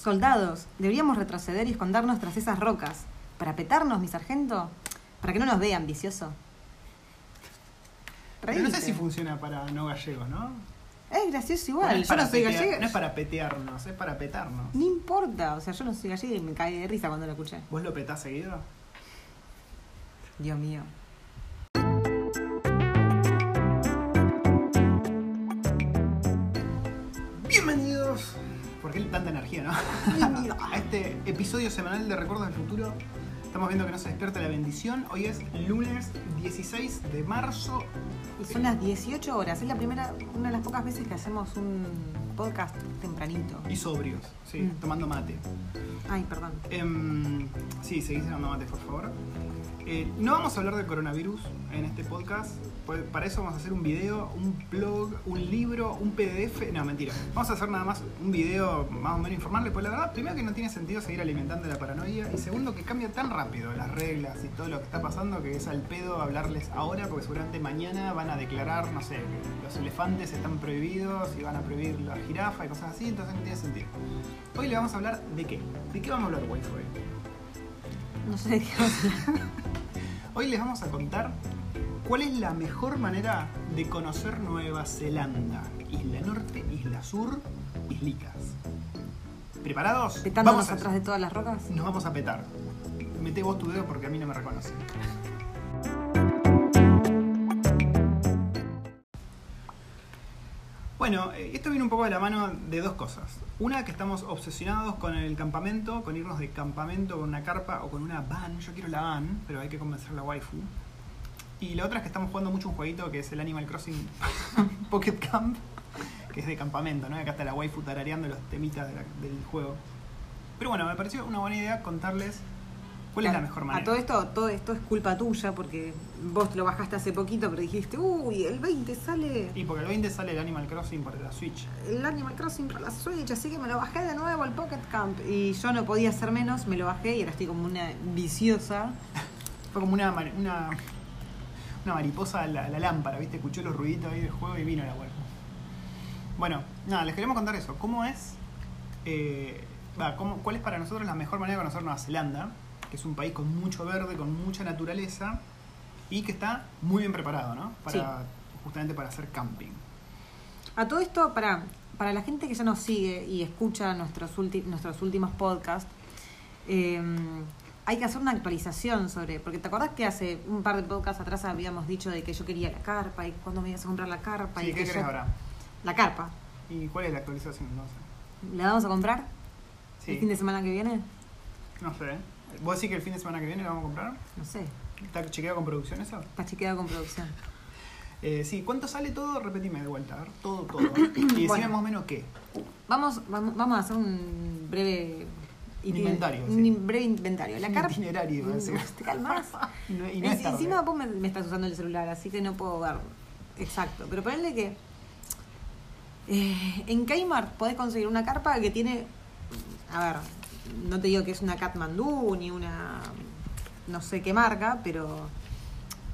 Soldados, deberíamos retroceder y escondernos tras esas rocas. ¿Para petarnos, mi sargento? Para que no nos vean, vicioso. Pero no sé si funciona para no gallegos, ¿no? Es gracioso igual. No es yo no para soy petear- gallega. No es para petearnos, es para petarnos. No importa. O sea, yo no soy gallega y me caí de risa cuando lo escuché. ¿Vos lo petás seguido? Dios mío. Qué tanta energía, no? A este episodio semanal de Recuerdos del Futuro. Estamos viendo que no se despierta la bendición. Hoy es lunes 16 de marzo. Y son las 18 horas. Es la primera, una de las pocas veces que hacemos un podcast tempranito. Y sobrios, sí, Mm. tomando mate. Ay, perdón. Em, sí, seguís tomando mate, por favor. Eh, no vamos a hablar del coronavirus en este podcast. Para eso vamos a hacer un video, un blog, un libro, un PDF. No, mentira. Vamos a hacer nada más un video más o menos informarle. Pues la verdad, primero que no tiene sentido seguir alimentando la paranoia. Y segundo que cambia tan rápido las reglas y todo lo que está pasando que es al pedo hablarles ahora. Porque seguramente mañana van a declarar, no sé, que los elefantes están prohibidos y van a prohibir la jirafa y cosas así. Entonces no tiene sentido. Hoy le vamos a hablar de qué. ¿De qué vamos a hablar, hoy? No sé de qué vamos a hablar. Hoy les vamos a contar cuál es la mejor manera de conocer Nueva Zelanda. Isla Norte, Isla Sur, Islicas. ¿Preparados? Petándonos Vamos a atrás de todas las rocas. Nos vamos a petar. Mete vos tu dedo porque a mí no me reconoce. Bueno, eh, esto viene un poco de la mano de dos cosas. Una, que estamos obsesionados con el campamento, con irnos de campamento con una carpa o con una van. Yo quiero la van, pero hay que convencer a la waifu. Y la otra es que estamos jugando mucho un jueguito que es el Animal Crossing Pocket Camp, que es de campamento, ¿no? Acá está la waifu tarareando los temitas del juego. Pero bueno, me pareció una buena idea contarles cuál es la mejor manera. A todo esto, todo esto es culpa tuya porque vos lo bajaste hace poquito, pero dijiste, uy, el 20 sale Y porque el 20 sale el Animal Crossing por la Switch. el Animal Crossing para la Switch, así que me lo bajé de nuevo al Pocket Camp. Y yo no podía hacer menos, me lo bajé y ahora estoy como una viciosa. Fue como una, una, una mariposa a la, lámpara, ¿viste? Escuchó los ruiditos ahí del juego y vino la waifu. Bueno, nada, les queremos contar eso. ¿Cómo es? eh, va, cómo- ¿Cuál es para nosotros la mejor manera de conocer Nueva Zelanda? Que es un país con mucho verde, con mucha naturaleza y que está muy bien preparado, ¿no? Para, Justamente para hacer camping. A todo esto, para, para la gente que ya nos sigue y escucha nuestros, ulti- nuestros últimos podcasts, eh, hay que hacer una actualización sobre. Porque te acordás que hace un par de podcasts atrás habíamos dicho de que yo quería la carpa y cuándo me ibas a comprar la carpa. Sí, y ¿qué que querés yo- ahora? La carpa. ¿Y cuál es la actualización entonces? ¿La vamos a comprar Sí, el fin de semana que viene? no sé. ¿Vos decís que el fin de semana que viene la vamos a comprar? No sé. ¿Está chequeado con producción eso? Está chequeado con producción. Eh, sí, ¿cuánto sale todo? Repetime de vuelta, a ver, todo, todo. Y decime Bueno. más o menos qué. Vamos, vamos, vamos a hacer un breve Un inventario, Un sí. breve inventario. La carpa. itinerario. ¿Te calmas? Y no, y no es tarde. Encima vos me, me estás usando el celular, así que no puedo ver exacto. Pero ponerle que eh, en Kmart podés conseguir una carpa que tiene, a ver, no te digo que es una Katmandú ni una no sé qué marca, pero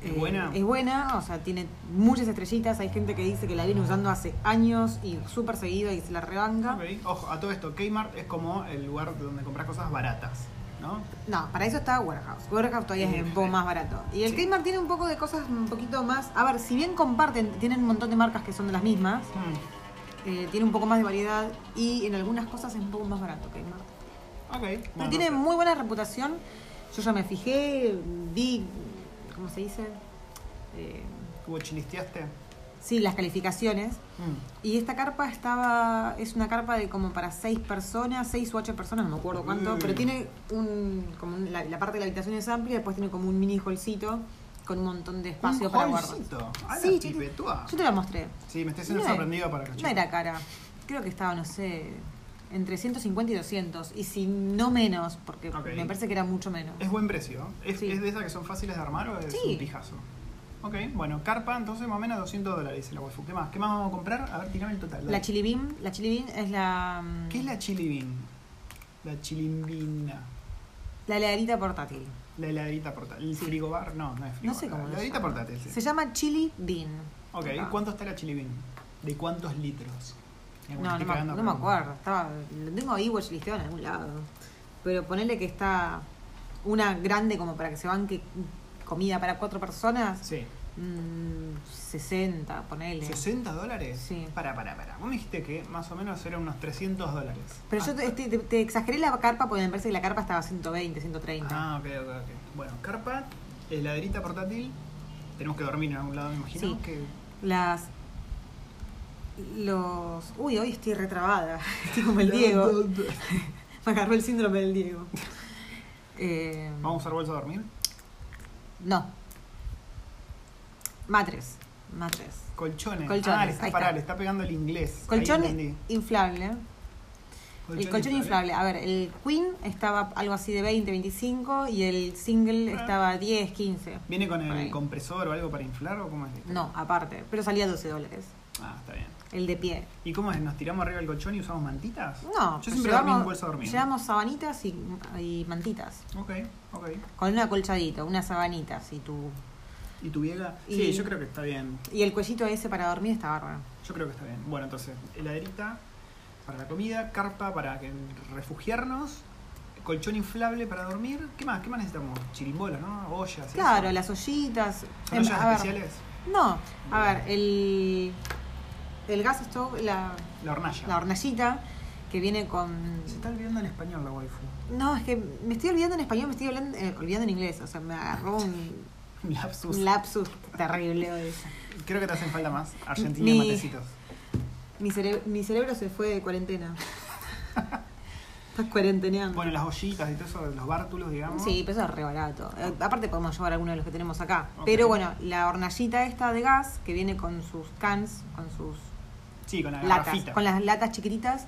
eh, ¿Es buena? Es buena, o sea, tiene muchas estrellitas. Hay gente que dice que la viene usando hace años y súper seguido y se la rebanca. Ok, Ojo, a todo esto, Kmart es como el lugar donde compras cosas baratas, ¿no? No, para eso está Warehouse. Warehouse todavía es un poco más barato. Y el Sí. Kmart tiene un poco de cosas un poquito más. A ver, si bien comparten, tienen un montón de marcas que son de las mismas, Hmm, eh, tiene un poco más de variedad y en algunas cosas es un poco más barato Kmart. Ok. Pero bueno, tiene muy buena reputación. Yo ya me fijé, vi, ¿cómo se dice? Eh, ¿Vos chilisteaste? sí, las calificaciones. Mm. Y esta carpa estaba, es una carpa de como para seis personas, seis u ocho personas, no me acuerdo cuánto, Uy. pero tiene un, como un- la, la parte de la habitación es amplia, después tiene como un mini holcito con un montón de espacio Un para guardar. holcito. A la Sí, sí. pipetúa. Yo te la mostré. Sí, me estoy siendo sorprendido para los No era cara. Creo que estaba, no sé, entre 150 y 200. Y si no menos, porque me parece que era mucho menos. Es buen precio. ¿Es, Sí. es de esas que son fáciles de armar o es Sí. un pijazo? Ok, bueno, carpa, entonces más o menos 200 dólares, dice la waifu. ¿Qué más? ¿Qué más vamos a comprar? A ver, tirame el total. dale. La chili bean, la chili bean es la... mm, ¿Qué es la chili bean? La chilimbina. La heladerita portátil. La heladerita portátil. ¿El frigobar? No, no es frigobar. No sé cómo La heladerita portátil, sí. Se llama chili bean. Ok. ¿cuánto está la chili bean? ¿De cuántos litros? No, no, me, no acuerdo. Estaba, lo tengo ahí watchlisteado en algún lado. Pero ponerle que está una grande como para que se banque comida para cuatro personas. Sí. mm, 60, ponele. ¿60 dólares? Sí. Para, para, para. Vos me dijiste que más o menos eran unos 300 dólares. Pero Ah, yo te, te- te exageré la carpa porque me parece que la carpa estaba 120, 130. Ah, ok, ok, ok. Bueno, carpa, heladerita portátil. Tenemos que dormir en algún lado, me imagino. Sí. Que... Las. Los. Uy, hoy estoy retrabada. Estoy como el Diego. Me agarró el síndrome del Diego. Eh, ¿Vamos a usar bolsa a dormir? No. Matres. Matres. Colchones. Colchones, Ah, le está, pará, está. le está pegando el inglés. Colchón inflable. el colchón inflable. A ver, el Queen estaba algo así de 20, 25 y el single Ah. estaba 10, 15. ¿Viene con el compresor o algo para inflar o cómo es? esto? No, aparte. Pero salía 12 dólares. Ah, está bien. El de pie. ¿Y cómo es? ¿Nos tiramos arriba del colchón y usamos mantitas? No, Yo siempre dormí en bolsa a dormir. llevamos sabanitas y, y mantitas. Ok, ok. Con un acolchadito, unas sabanitas y tu. ¿Y tu vieja? Y- Sí, yo creo que está bien. Y el cuellito ese para dormir está bárbaro. Yo creo que está bien. Bueno, entonces, heladerita para la comida, carpa para que refugiarnos, colchón inflable para dormir. ¿Qué más? ¿Qué más necesitamos? Chirimbolos, ¿no? Ollas. Claro, eso. las ollitas. ¿Son Em, ollas ver, especiales? No, a ver, el, el gas stove, la, La hornalla. la hornallita que viene con... Se está olvidando en español la waifu. No, es que me estoy olvidando en español, me estoy hablando- eh, olvidando en inglés. O sea, me agarró un, Lapsus. un lapsus terrible hoy. Creo que te hacen falta más. Argentina Mi- y matecitos. Mi, cere- mi cerebro se fue de cuarentena. Estás cuarenteneando. Bueno, las ollitas y todo eso, los bártulos, digamos. Sí, pero eso es re barato. Eh, aparte podemos llevar alguno de los que tenemos acá. Pero bueno, la hornallita esta de gas, que viene con sus cans, con sus Sí, con la latas, garrafita. con las latas chiquititas.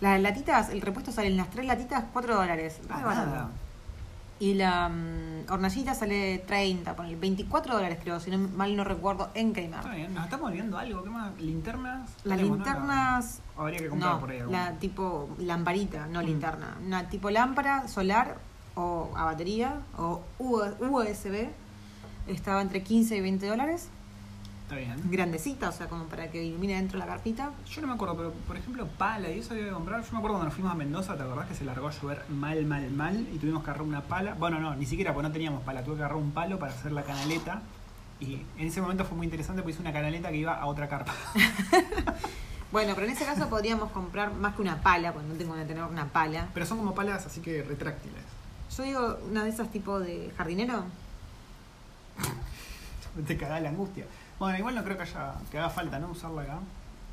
Las latitas, el repuesto sale en las tres latitas 4 dólares. Ah, nada. Y la mm, hornallita sale 30, ponele 24 dólares creo, si no, mal no recuerdo, en Está Kmart. bien. ¿Nos estamos olvidando algo? ¿Qué más? ¿Linternas? Las ¿no? linternas, O habría que comprar no, por ahí la tipo lamparita, no Mm. linterna. Una tipo lámpara solar o a batería o USB. Estaba entre 15 y 20 dólares. Está bien. Grandecita, o sea, como para que ilumine dentro la carpita. Yo no me acuerdo, pero por ejemplo, pala y eso había que comprar. Yo me acuerdo cuando nos fuimos a Mendoza, ¿te acordás que se largó a llover mal, mal, mal? Y tuvimos que agarrar una pala. Bueno, no, ni siquiera, porque no teníamos pala. Tuve que agarrar un palo para hacer la canaleta. Y en ese momento fue muy interesante porque hice una canaleta que iba a otra carpa. Bueno, pero en ese caso podríamos comprar más que una pala, porque no tengo que tener una pala. Pero son como palas así que retráctiles. Yo digo una de esas tipo de jardinero. Te cagás la angustia. Bueno, igual no creo que haya que haga falta, ¿no? Usarla acá.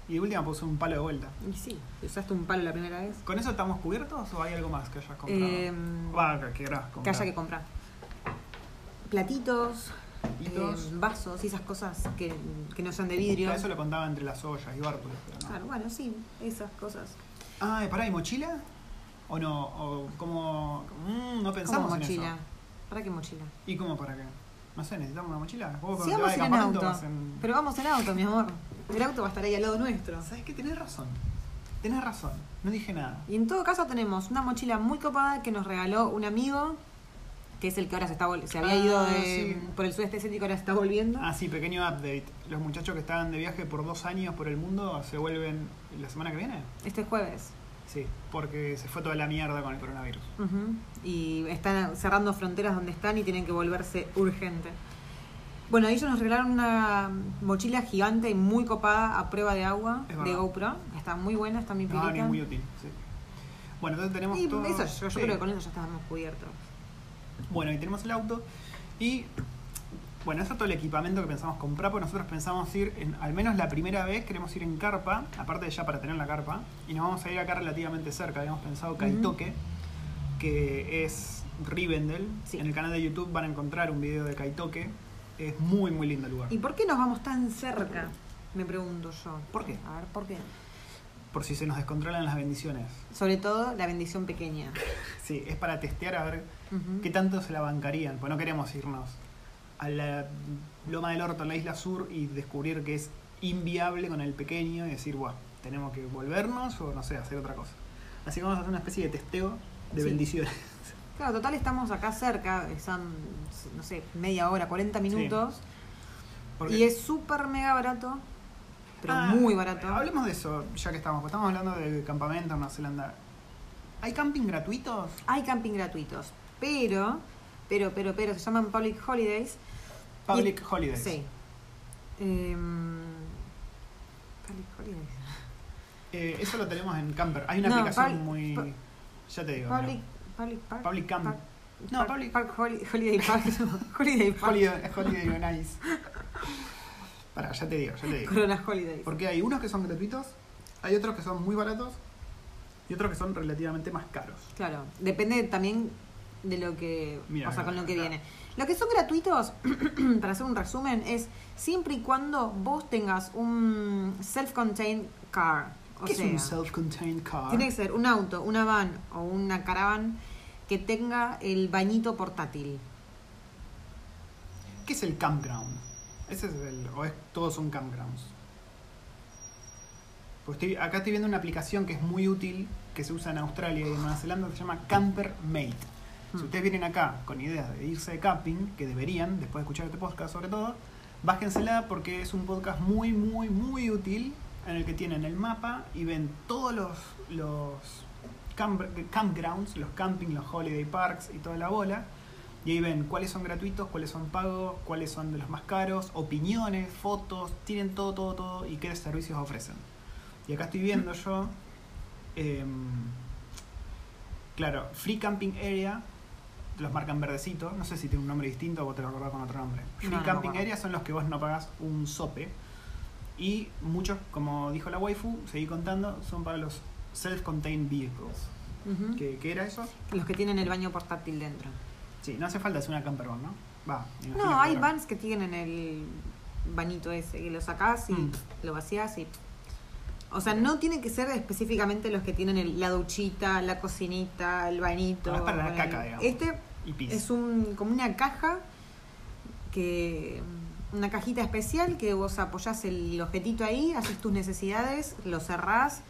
Y de última puse un palo de vuelta. Y sí, usaste un palo la primera vez. ¿Con eso estamos cubiertos o hay algo más que hayas comprado? Em, Va, que querás Que comprar. haya que comprar. Platitos, Platitos. eh, vasos y esas cosas que, que no sean de vidrio. Claro, Eso lo contaba entre las ollas y bártulos, no. Claro, bueno, sí, esas cosas. Ah, pará, ¿y mochila? ¿O no? ¿O como.? mm, no pensamos Como en mochila. eso. ¿Para qué mochila? ¿Y cómo para qué? No sé, necesitamos una mochila. Vos te vamos a ir en auto. vas en- Pero vamos en auto, mi amor. El auto va a estar ahí al lado nuestro. ¿Sabes qué? Tenés razón. Tenés razón. No dije nada. Y en todo caso tenemos una mochila muy copada que nos regaló un amigo, que es el que ahora se está se había Ah, ido de- sí. por el sudeste asiático, ahora se está volviendo. Ah, sí, pequeño update. Los muchachos que estaban de viaje por dos años por el mundo se vuelven la semana que viene. Este jueves. Sí, porque se fue toda la mierda con el coronavirus. Y están cerrando fronteras donde están y tienen que volverse urgente. Bueno, ellos nos regalaron una mochila gigante y muy copada a prueba de agua de. GoPro. Está muy buena, está mi No, ni pilita. muy útil. Sí. Bueno, entonces tenemos y todo. eso, yo, yo sí. creo que con eso ya estábamos cubiertos. Bueno, y tenemos el auto. Y bueno, eso es todo el equipamiento que pensamos comprar, porque nosotros pensamos ir, en, al menos la primera vez, queremos ir en carpa, aparte de ya para tener la carpa, y nos vamos a ir acá relativamente cerca. Habíamos pensado Kaitoke, que es Rivendell. Sí. En el canal de YouTube van a encontrar un video de Kaitoke. Es muy, muy lindo el lugar. ¿Y por qué nos vamos tan cerca? Me pregunto yo. ¿Por qué? A ver, ¿por qué? Por si se nos descontrolan las bendiciones. Sobre todo la bendición pequeña. Sí, es para testear a ver qué tanto se la bancarían. Pues no queremos irnos a la Loma del Orto, en la isla sur, y descubrir que es inviable con el pequeño y decir, bueno, tenemos que volvernos o no sé, hacer otra cosa. Así que vamos a hacer una especie de testeo de Sí. bendiciones. Claro, total estamos acá cerca, son, no sé, media hora, 40 minutos. Y es súper mega barato. pero Ah, muy barato. Hablemos de eso, ya que estamos. Estamos hablando de campamento en Nueva Zelanda. ¿Hay camping gratuitos? Hay camping gratuitos, pero, pero, pero, pero, se llaman public holidays. Public Y- holidays. Sí. Em, public holidays. Eh, eso lo tenemos en Camper. Hay una No, aplicación muy. ya te digo. Public, public park. Public camp. Park- No, park- public- Park holi- holiday park. holiday park. Holiday, holiday nice. Pará, ya te digo, ya te digo. Corona holidays. Porque hay unos que son gratuitos, hay otros que son muy baratos y otros que son relativamente más caros. Claro, depende también de lo que, Mira, o sea, con lo que viene. Lo que son gratuitos, para hacer un resumen, es siempre y cuando vos tengas un self-contained car. O ¿Qué sea, es un self-contained car? tiene que ser un auto, una van o una caravan que tenga el bañito portátil. ¿Qué es el campground? Ese es el. o es todos son campgrounds. Pues estoy, acá estoy viendo una aplicación que es muy útil, que se usa en Australia y en Nueva Zelanda, se llama Camper Mate. Si ustedes vienen acá con ideas de irse de camping, que deberían, después de escuchar este podcast sobre todo, bájensela porque es un podcast muy, muy, muy útil en el que tienen el mapa y ven todos los, los camp- campgrounds, los camping, los holiday parks y toda la bola. Y ahí ven cuáles son gratuitos, cuáles son pagos, cuáles son de los más caros, opiniones, fotos, tienen todo, todo, todo y qué servicios ofrecen. Y acá estoy viendo yo, em, claro, Free Camping Area, los marcan verdecitos, no sé si tiene un nombre distinto o vos te lo acordás con otro nombre. Free No, no Camping acuerdo. Area son los que vos no pagás un sope. Y muchos, como dijo la waifu, seguí contando, son para los self-contained vehicles. Ujú. ¿Qué, qué era eso? Los que tienen el baño portátil dentro. Sí, no hace falta hacer una camper van, ¿no? Va. No, hay vans que tienen el bañito ese, que lo sacás y Mm. lo vacías y... O sea, no tienen que ser específicamente los que tienen el- la duchita, la cocinita, el bañito. Ah, es para la caca, digamos. Este Y pis. es un como una caja que una cajita especial que vos apoyás el objetito ahí, haces tus necesidades, lo cerrás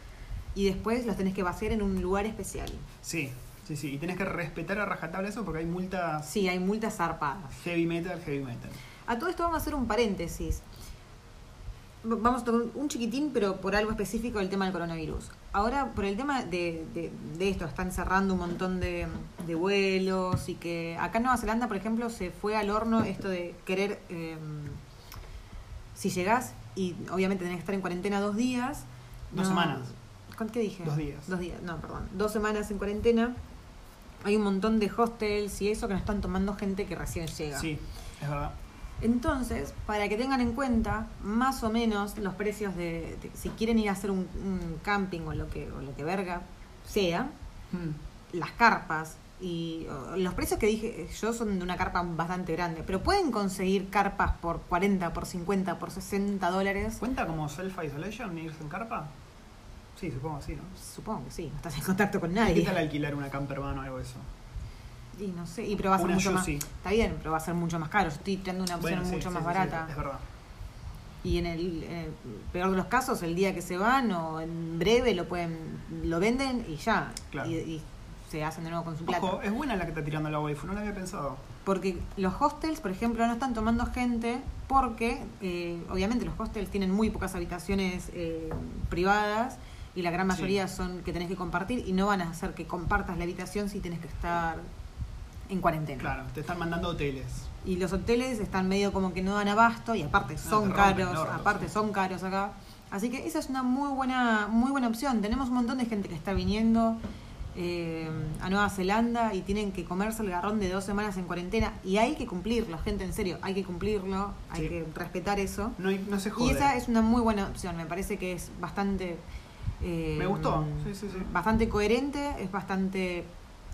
y después los tenés que vaciar en un lugar especial. Sí, sí, sí. Y tenés que respetar a rajatabla eso porque hay multas Sí, hay multas zarpadas. heavy metal, heavy metal. A todo esto vamos a hacer un paréntesis. Vamos a tocar un chiquitín, pero por algo específico del tema del coronavirus. Ahora, por el tema de, de- de esto, están cerrando un montón de, de vuelos y que acá en Nueva Zelanda, por ejemplo, se fue al horno esto de querer, eh, si llegás y obviamente tenés que estar en cuarentena dos días. Dos semanas. ¿Con qué dije? Dos días. Dos días, no, perdón. Dos semanas en cuarentena. Hay un montón de hostels y eso que no están tomando gente que recién llega. Sí, es verdad. Entonces, para que tengan en cuenta más o menos los precios de, de- si quieren ir a hacer un, un camping o lo que o lo que verga sea, Mm. las carpas y o, los precios que dije yo son de una carpa bastante grande, pero pueden conseguir carpas por 40, por 50, por 60 dólares. ¿Cuenta como self-isolation irse en carpa? Sí, supongo que sí, ¿no? Supongo que sí, no estás en contacto con ¿Y nadie. qué tal alquilar una camper van o algo de eso? Y no sé, y pero va a ser Una mucho más. Está bien, pero va a ser mucho más caro. Yo estoy tirando una opción Bueno, sí, mucho sí, más barata. es verdad. Y en el, en el peor de los casos, el día que se van o en breve lo pueden lo venden y ya. Claro. Y, y se hacen de nuevo con su plata. Ojo, es buena la que está tirando la waifu, no la había pensado. Porque los hostels, por ejemplo, no están tomando gente porque eh, obviamente los hostels tienen muy pocas habitaciones eh, privadas y la gran mayoría son que tenés que compartir y no van a hacer que compartas la habitación si tenés que estar en cuarentena. Claro, te están mandando hoteles. Y los hoteles están medio como que no dan abasto y aparte son te rompen caros, orto, aparte sí. son caros acá. Así que esa es una muy buena, muy buena opción. Tenemos un montón de gente que está viniendo eh, a Nueva Zelanda y tienen que comerse el garrón de dos semanas en cuarentena y hay que cumplirlo, gente, en serio, hay que cumplirlo, hay Sí. que respetar eso. No, se jode. Y esa es una muy buena opción, me parece que es bastante... eh, Me gustó, sí, sí, sí. Bastante coherente, es bastante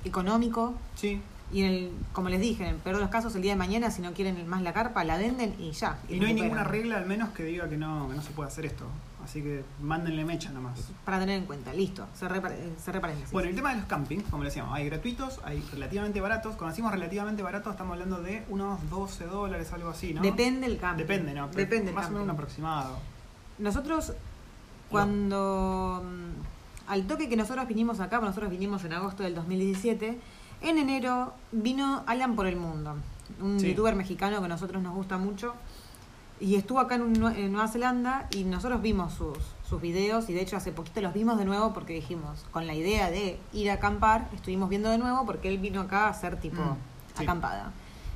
económico. Sí. Y en el, como les dije, en el peor de los casos, el día de mañana, si no quieren más la carpa, la venden y ya. Y no hay ninguna regla al menos que diga que no, que no se puede hacer esto. Así que mándenle mecha nomás. Para tener en cuenta, listo, cerré paréntesis. Bueno, el tema de los campings, como le decíamos, hay gratuitos, hay relativamente baratos. Cuando decimos relativamente baratos, estamos hablando de unos 12 dólares, algo así, ¿no? Depende el camping. Depende, ¿no? Pero Depende Más o menos un aproximado. Nosotros, cuando. mm, Al toque que nosotros vinimos acá, nosotros vinimos en agosto del 2017, en enero vino Alan por el Mundo, un Sí. youtuber mexicano que a nosotros nos gusta mucho. Y estuvo acá en, un- en Nueva Zelanda y nosotros vimos sus, sus videos y de hecho hace poquito los vimos de nuevo porque dijimos, con la idea de ir a acampar, estuvimos viendo de nuevo porque él vino acá a hacer tipo Mm, sí. acampada.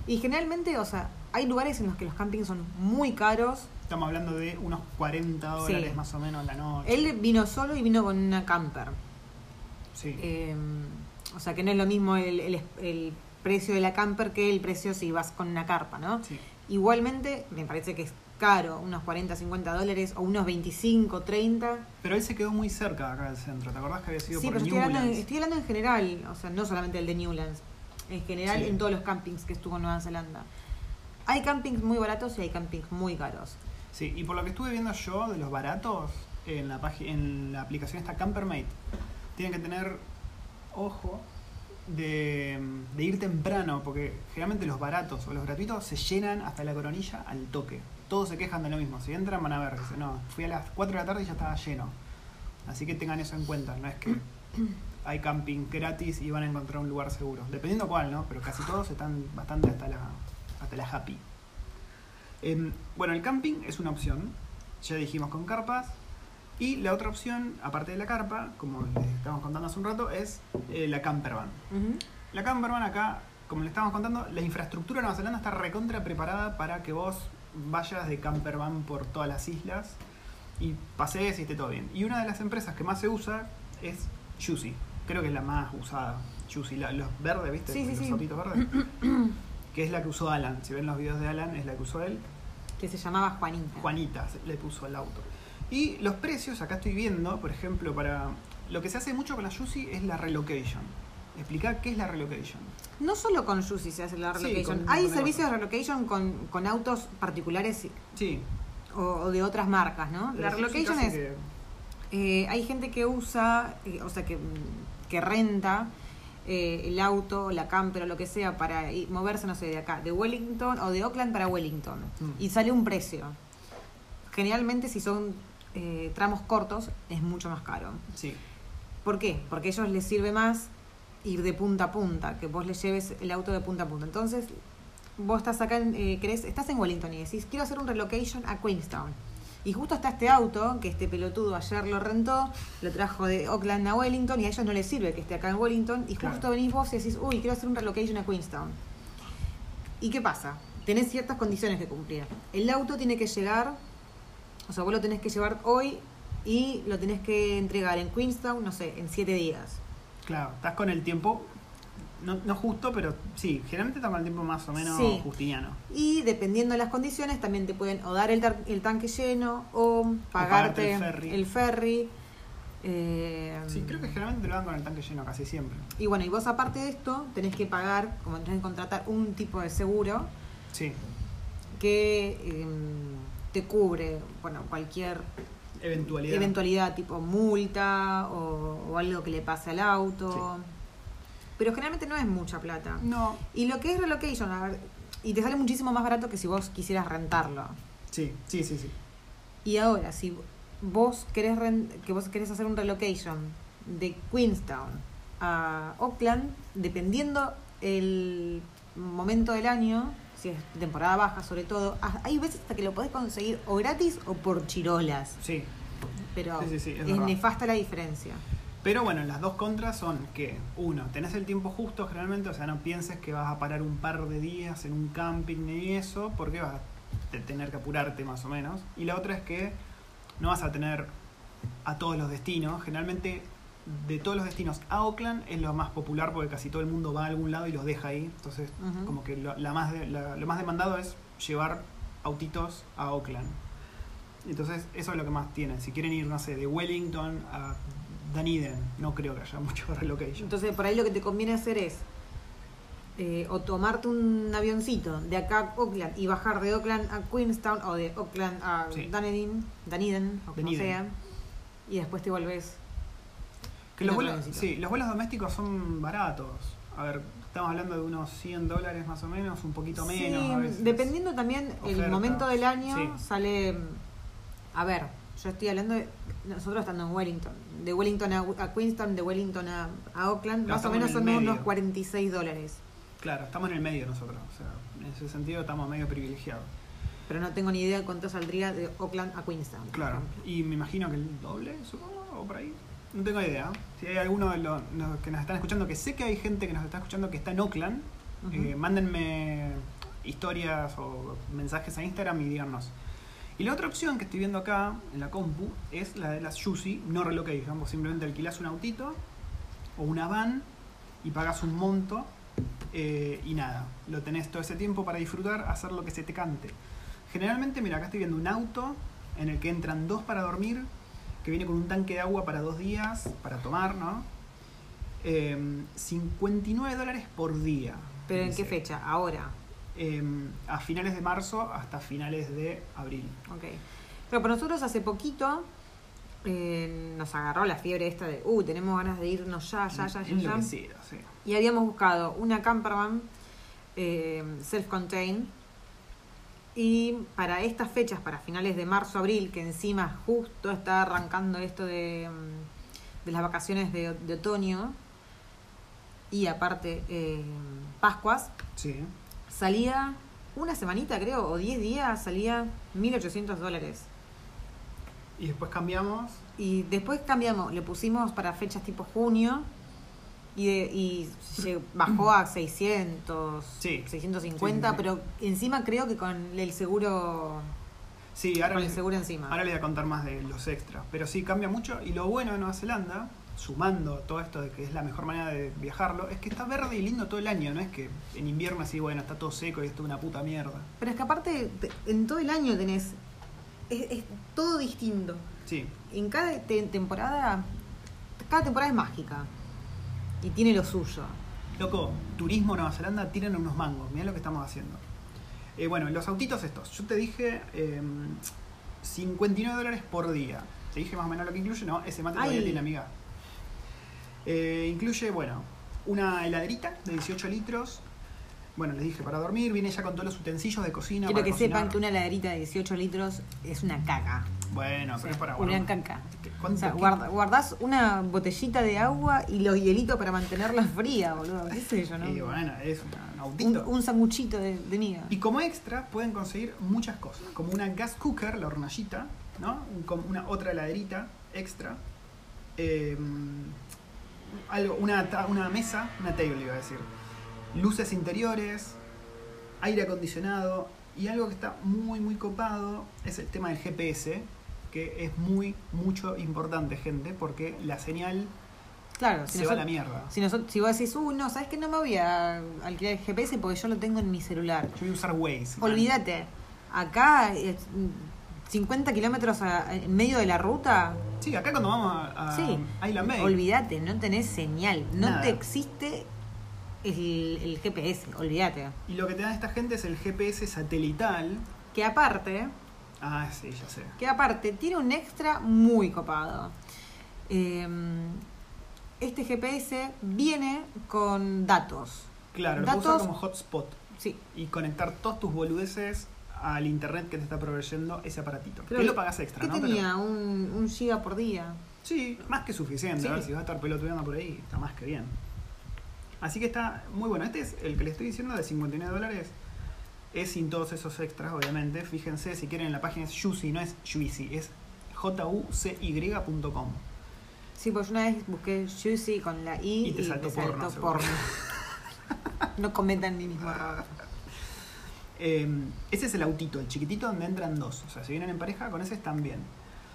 Y generalmente, o sea, hay lugares en los que los campings son muy caros. Estamos hablando de unos 40 dólares Sí. más o menos la noche. Él vino solo y vino con una camper. Sí. Eh, o sea que no es lo mismo el, el- el precio de la camper que el precio si vas con una carpa, ¿no? sí. Igualmente, me parece que es caro, unos 40, 50 dólares o unos 25, 30. Pero él se quedó muy cerca acá del centro. ¿Te acordás que había sido Sí, por pero estoy hablando, en, Newlands? estoy hablando en general, o sea, no solamente el de Newlands, en general Sí. en todos los campings que estuvo en Nueva Zelanda. Hay campings muy baratos y hay campings muy caros. Sí, y por lo que estuve viendo yo de los baratos en la página, en la aplicación esta Campermate, tienen que tener ojo de, de ir temprano, porque generalmente los baratos o los gratuitos se llenan hasta la coronilla al toque. Todos se quejan de lo mismo. Si entran van a ver, dicen, no, fui a las 4 de la tarde y ya estaba lleno. Así que tengan eso en cuenta, no es que hay camping gratis y van a encontrar un lugar seguro. Dependiendo cuál, ¿no? Pero casi todos están bastante hasta la, hasta la happy. Em, bueno, el camping es una opción, ya dijimos con carpas. Y la otra opción, aparte de la carpa, como les estábamos contando hace un rato, es eh, la campervan. Ujú. La campervan acá, como le estábamos contando, la infraestructura de Nueva Zelanda está recontra preparada para que vos vayas de campervan por todas las islas y pasees y esté todo bien. Y una de las empresas que más se usa es Juicy. Creo que es la más usada. Juicy, la- los verdes, ¿viste? Sí, los sí. sopitos verdes. que es la que usó Alan. Si ven los videos de Alan, es la que usó él. Que se llamaba Juanita. Juanita le puso el auto. Y los precios, acá estoy viendo, por ejemplo, para. Lo que se hace mucho con la Juicy es la relocation. Explicar qué es la relocation. No solo con Juicy se hace la Sí, relocation. con- Hay con servicios de relocation con, con autos particulares Sí. o, o de otras marcas, ¿no? pero La relocation es... que- eh, hay gente que usa, eh, o sea, que, mm, que renta eh, el auto, la camper o lo que sea para ir- moverse, no sé, de acá, de Wellington o de Auckland para Wellington. Mm. Y sale un precio. Generalmente si son eh, tramos cortos es mucho más caro. Sí. ¿Por qué? Porque a ellos les sirve más ir de punta a punta, que vos les lleves el auto de punta a punta. Entonces, vos estás acá, en, eh, querés, estás en Wellington y decís, quiero hacer un relocation a Queenstown. Y justo está este auto, que este pelotudo ayer lo rentó, lo trajo de Auckland a Wellington y a ellos no les sirve que esté acá en Wellington. Y justo venís vos y decís, uy, quiero hacer un relocation a Queenstown. ¿Y qué pasa? Tenés ciertas condiciones que cumplir. El auto tiene que llegar, o sea, vos lo tenés que llevar hoy y lo tenés que entregar en Queenstown, no sé, en siete días. Claro, estás con el tiempo. No, no justo, pero sí, generalmente estás con el tiempo más o menos Sí. justiniano. Y dependiendo de las condiciones, también te pueden o dar el, tanque lleno o pagarte, pagarte el ferry. el ferry. eh, Sí, creo que generalmente te lo dan con el tanque lleno casi siempre. Y bueno, y vos aparte de esto, tenés que pagar, como tenés que contratar un tipo de seguro Sí, que eh, te cubre, bueno, cualquier eventualidad. eventualidad tipo multa o, o algo que le pase al auto. Pero generalmente no es mucha plata. No, Y lo que es relocation, a ver, y te sale muchísimo más barato que si vos quisieras rentarlo. sí, sí, sí, sí. Y ahora, si vos querés, que vos querés hacer un relocation de Queenstown a Auckland, dependiendo el momento del año, si es temporada baja sobre todo, ha- hay veces hasta que lo podés conseguir o gratis o por chirolas. Sí, Pero Sí, sí, sí, es es, nefasta la diferencia. Pero bueno, las dos contras son que, uno, tenés el tiempo justo generalmente, o sea, no pienses que vas a parar un par de días en un camping ni eso, porque vas a te- tener que apurarte más o menos. Y la otra es que no vas a tener a todos los destinos. Generalmente, de todos los destinos a Auckland es lo más popular porque casi todo el mundo va a algún lado y los deja ahí. Entonces, como que lo, la más de- la- lo más demandado es llevar autitos a Auckland. Entonces, eso es lo que más tienen. Si quieren ir, no sé, de Wellington a Dunedin, no creo que haya mucho relocation. Entonces, por ahí lo que te conviene hacer es eh, o tomarte un avioncito de acá a Auckland y bajar de Auckland a Queenstown o de Auckland a Sí. Dunedin, Dunedin o como Dunedin. sea, y después te volvés. Que los vuelos, sí, los vuelos domésticos son baratos. A ver, estamos hablando de unos 100 dólares más o menos, un poquito menos. Sí, a veces. dependiendo también el momento del año, Sí. sale. A ver, yo estoy hablando de. Nosotros estando en Wellington. De Wellington a, a Queenstown, de Wellington a, a Claro, más o menos son medio. unos 46 dólares. Claro, estamos en el medio nosotros. O sea, en ese sentido estamos medio privilegiados. pero no tengo ni idea de cuánto saldría de Oakland a Queenstown. Claro. Y me imagino que el doble, supongo, o por ahí. No tengo idea. Si hay alguno de los, los que nos están escuchando, que sé que hay gente que nos está escuchando que está en Oakland, eh, mándenme historias o mensajes a Instagram y díganos. Y la otra opción que estoy viendo acá en la compu es la de las Juicy, no relocation. Vos simplemente alquilás un autito o una van y pagas un monto eh, y nada, lo tenés todo ese tiempo para disfrutar, hacer lo que se te cante. Generalmente, mira, acá estoy viendo un auto en el que entran dos para dormir, que viene con un tanque de agua para dos días, para tomar, ¿no? Eh, 59 dólares por día. Pero ¿en qué fecha? Ahora. Eh, a finales de marzo hasta finales de abril. Ok. Pero para nosotros hace poquito eh, nos agarró la fiebre esta de, uh, tenemos ganas de irnos ya, ya, ya, ya, ya. Sí. Y habíamos buscado una campervan eh, self-contained. Y para estas fechas, para finales de marzo, abril, que encima justo está arrancando esto de, mm, de las vacaciones de, de otoño, y aparte eh, Pascuas, Sí. salía una semanita, creo, o 10 días, salía 1.800 dólares. Y después cambiamos. Y después cambiamos, le pusimos para fechas tipo junio y, de- y se bajó a 600, Sí. 650, Sí, pero encima creo que con el seguro, Sí, ahora con el seguro encima. ahora les voy a contar más de los extras. Pero sí, cambia mucho. Y lo bueno de Nueva Zelanda, sumando todo esto de que es la mejor manera de viajarlo, es que está verde y lindo todo el año. No es que en invierno así, bueno, está todo seco y esto es una puta mierda. Pero es que aparte, te- en todo el año tenés, es, es todo distinto. Sí, En cada te- temporada, cada temporada es mágica y tiene lo suyo. Loco, turismo Nueva Zelanda, tiran unos mangos. Mirá lo que estamos haciendo. Eh, bueno, los autitos estos. Yo te dije eh, 59 dólares por día. Te dije más o menos lo que incluye. No, ese mate todavía tiene amiga. Eh, incluye, bueno, una heladerita de 18 litros. Bueno, les dije para dormir. Viene ya con todos los utensilios de cocina. Quiero para que cocinar. sepan que una heladerita de 18 litros es una caca. Bueno, pero es para caca. ¿Cuánto O sea, guarda- guardás una botellita de agua y los hielitos para mantenerla fría, boludo. ¿Qué sé yo, no? Y bueno, es un un, autito. un sanguchito de, de miga. Y como extra pueden conseguir muchas cosas, como una gas cooker, la hornallita, ¿no? Un- una otra heladerita extra, eh, algo, una, una mesa, una table iba a decir, luces interiores, aire acondicionado y algo que está muy muy copado es el tema del GPS, que es muy mucho importante, gente, porque la señal Claro, si, se va a la mierda. si, nosotros- si vos decís, uy, no, ¿sabes que No me voy a alquilar el GPS porque yo lo tengo en mi celular. Yo voy a usar Waze. Olvídate, acá, eh, 50 kilómetros a- en medio de la ruta, Sí, acá cuando vamos a, a sí, Island Bay. olvídate, no tenés señal, no Nada. te existe el, el GPS, olvídate. Y lo que te dan esta gente es el GPS satelital. Que aparte, Ah, sí, ya sé. que aparte tiene un extra muy copado. Eh, este GPS viene con datos. Claro, lo puedes usar Datos- como hotspot Sí, y conectar todos tus boludeces al internet que te está proveyendo ese aparatito. Creo que lo pagas extra, ¿qué ¿no? Pero- tenía? Un, un giga por día. sí, más que suficiente. Sí. A ver si vas a estar pelotudeando por ahí, está más que bien. Así que está muy bueno. Este es el que le estoy diciendo de 59 dólares. Es sin todos esos extras, obviamente. Fíjense, si quieren, en la página es Juicy, no es Juicy, es jucy.com. Sí, pues una vez busqué Juicy con la I Y te saltó porno, seguro. porno. no cometan mi mismo error. Eh, ese es el autito, el chiquitito donde entran dos. O sea, si vienen en pareja, con ese están bien.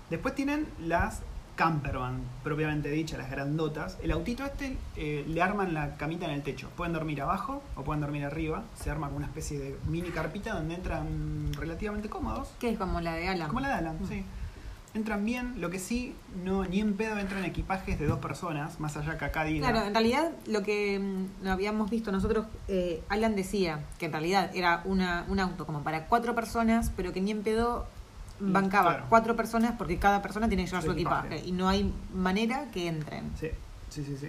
Después tienen las campervan, propiamente dicha, las grandotas. El autito este eh, le arman la camita en el techo. Pueden dormir abajo o pueden dormir arriba. Se arma con una especie de mini carpita donde entran relativamente cómodos. Que es como la de Alan. Como la de Alan, Mm. sí. Entran bien, lo que sí, no, ni en pedo entran equipajes de dos personas, más allá que acá diga. Claro, en realidad lo que mm, lo habíamos visto nosotros, eh, Alan decía que en realidad era una, un auto como para cuatro personas, pero que ni en pedo bancaba claro. cuatro personas porque cada persona tiene que llevar Su su equipaje. equipaje. y no hay manera que entren. Sí, sí, sí, sí.